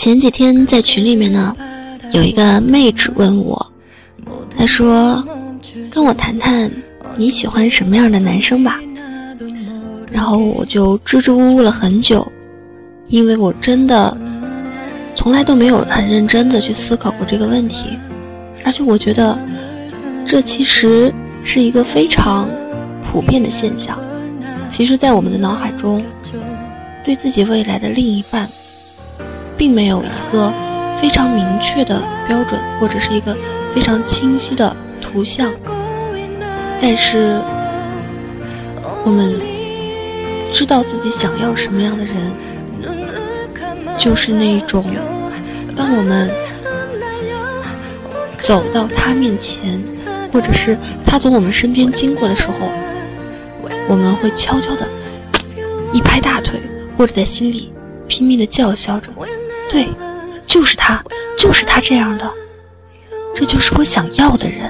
前几天在群里面呢，有一个妹纸问我，她说：“跟我谈谈你喜欢什么样的男生吧。”然后我就支支吾吾了很久，因为我真的从来都没有很认真的去思考过这个问题，而且我觉得这其实是一个非常普遍的现象。其实，在我们的脑海中，对自己未来的另一半。并没有一个非常明确的标准，或者是一个非常清晰的图像。但是，我们知道自己想要什么样的人，就是那种，当我们走到他面前，或者是他从我们身边经过的时候，我们会悄悄的一拍大腿，或者在心里拼命的叫嚣着。对，就是他，就是他这样的，这就是我想要的人，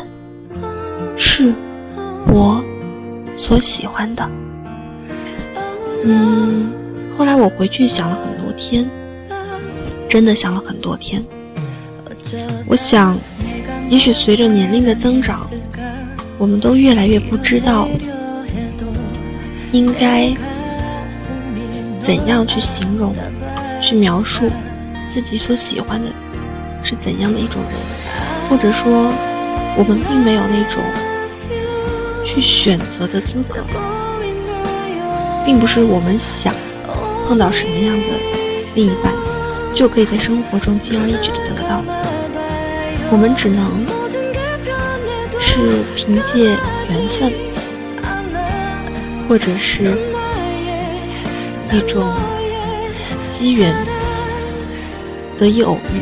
是我所喜欢的。嗯，后来我回去想了很多天，真的想了很多天。我想，也许随着年龄的增长，我们都越来越不知道应该怎样去形容、去描述。自己所喜欢的是怎样的一种人，或者说，我们并没有那种去选择的资格，并不是我们想碰到什么样的另一半，就可以在生活中轻而易举的得到。我们只能是凭借缘分，或者是一种机缘。得以偶遇，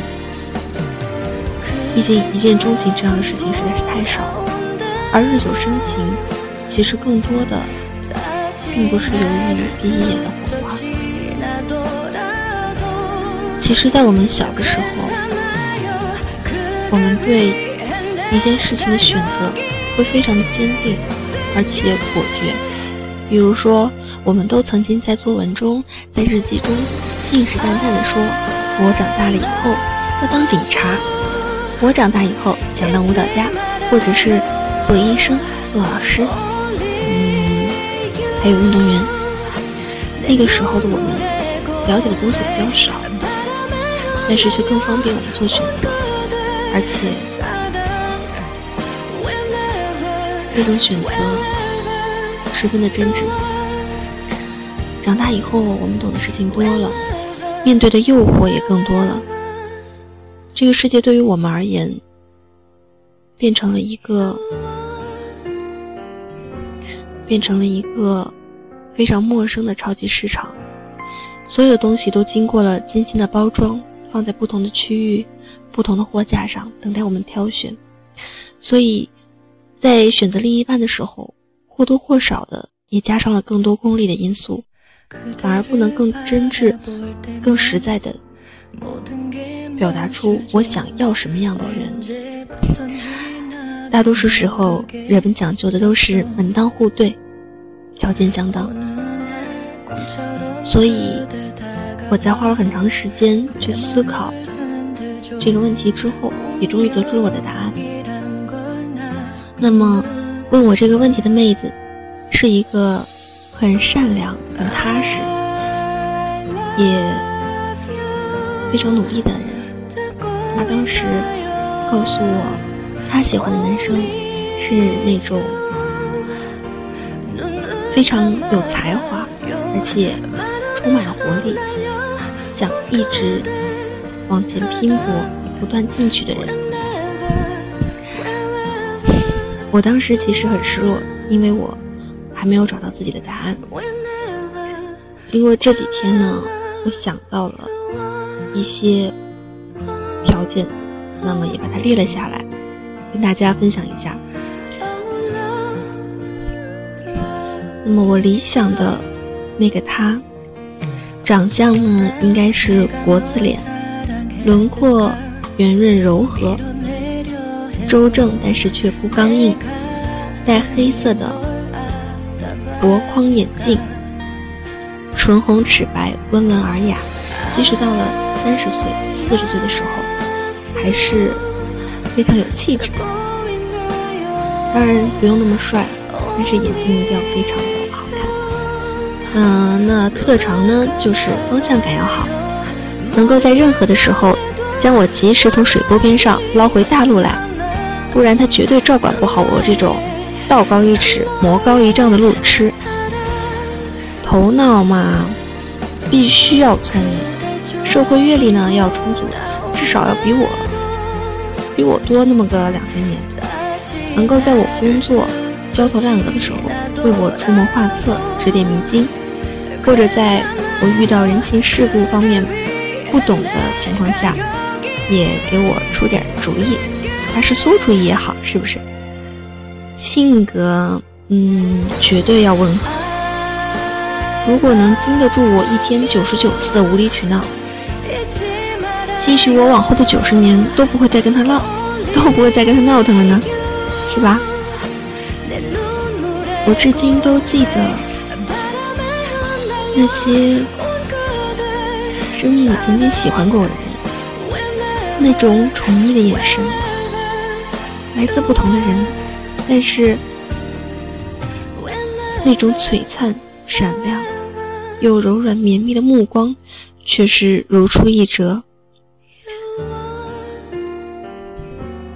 毕竟一见钟情这样的事情实在是太少了。而日久生情，其实更多的并不是由于第一眼的火花。其实，在我们小的时候，我们对一件事情的选择会非常的坚定，而且果决。比如说，我们都曾经在作文中、在日记中信誓旦旦地说。我长大了以后要当警察，我长大以后想当舞蹈家，或者是做医生、做老师，嗯，还有运动员。那个时候的我们了解的东西比较少，但是却更方便我们做选择，而且这种选择十分的真挚。长大以后，我们懂的事情多了。面对的诱惑也更多了。这个世界对于我们而言，变成了一个，变成了一个非常陌生的超级市场。所有东西都经过了精心的包装，放在不同的区域、不同的货架上，等待我们挑选。所以，在选择另一半的时候，或多或少的也加上了更多功利的因素。反而不能更真挚、更实在的表达出我想要什么样的人。大多数时候，人们讲究的都是门当户对、条件相当。所以，我在花了很长的时间去思考这个问题之后，也终于得出了我的答案。那么，问我这个问题的妹子，是一个。很善良、很踏实，也非常努力的人。他当时告诉我，他喜欢的男生是那种非常有才华，而且充满了活力，想一直往前拼搏、不断进取的人。我当时其实很失落，因为我。还没有找到自己的答案。经过这几天呢，我想到了一些条件，那么也把它列了下来，跟大家分享一下。那么我理想的那个他，长相呢应该是国字脸，轮廓圆润柔和，周正但是却不刚硬，戴黑色的。薄框眼镜，唇红齿白，温文尔雅。即使到了三十岁、四十岁的时候，还是非常有气质的。当然不用那么帅，但是眼睛一定要非常的好看。嗯，那特长呢，就是方向感要好，能够在任何的时候将我及时从水沟边上捞回大陆来，不然他绝对照管不好我这种道高一尺、魔高一丈的路痴。头脑嘛，必须要聪明，社会阅历呢要充足，至少要比我比我多那么个两三年。能够在我工作焦头烂额的时候为我出谋划策、指点迷津，或者在我遇到人情世故方面不懂的情况下，也给我出点主意，还是馊主意也好，是不是？性格，嗯，绝对要温和。如果能经得住我一天九十九次的无理取闹，兴许我往后的九十年都不会再跟他闹，都不会再跟他闹腾了呢。是吧？我至今都记得那些生命里曾经喜欢过我的人，那种宠溺的眼神，来自不同的人，但是那种璀璨、闪亮又柔软绵密的目光，却是如出一辙。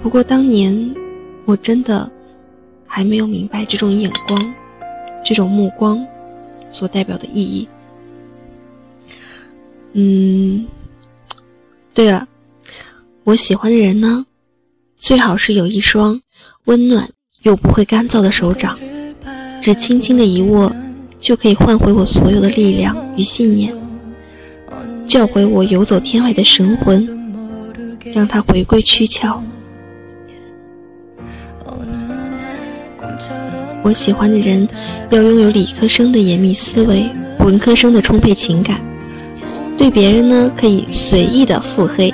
不过当年。我真的还没有明白这种眼光、这种目光所代表的意义。嗯，对了，我喜欢的人呢，最好是有一双温暖又不会干燥的手掌，只轻轻的一握，就可以换回我所有的力量与信念，叫回我游走天外的神魂，让它回归躯壳。我喜欢的人要拥有理科生的严密思维，文科生的充沛情感。对别人呢，可以随意的腹黑，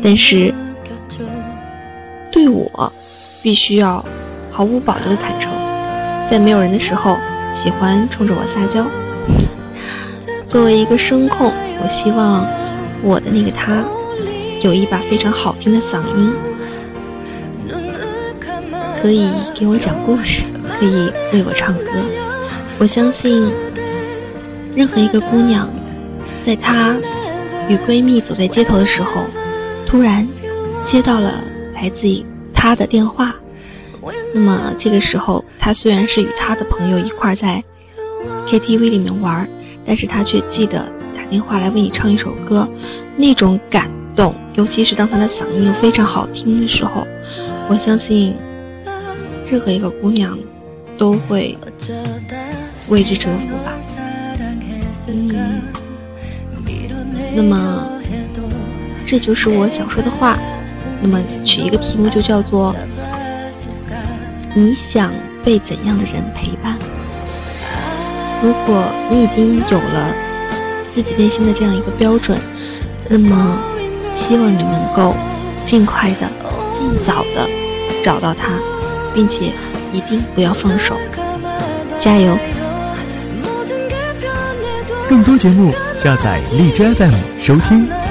但是对我，必须要毫无保留的坦诚。在没有人的时候，喜欢冲着我撒娇。作为一个声控，我希望我的那个他有一把非常好听的嗓音，可以给我讲故事。可以为我唱歌，我相信任何一个姑娘，在她与闺蜜走在街头的时候，突然接到了来自于她的电话，那么这个时候，他虽然是与他的朋友一块在 KTV 里面玩，但是他却记得打电话来为你唱一首歌，那种感动，尤其是当他的嗓音非常好听的时候，我相信任何一个姑娘。都会为之折服吧。嗯，那么这就是我想说的话。那么取一个题目就叫做“你想被怎样的人陪伴？”如果你已经有了自己内心的这样一个标准，那么希望你能够尽快的、尽早的找到他，并且。一定不要放手，加油！更多节目，下载荔枝 FM 收听。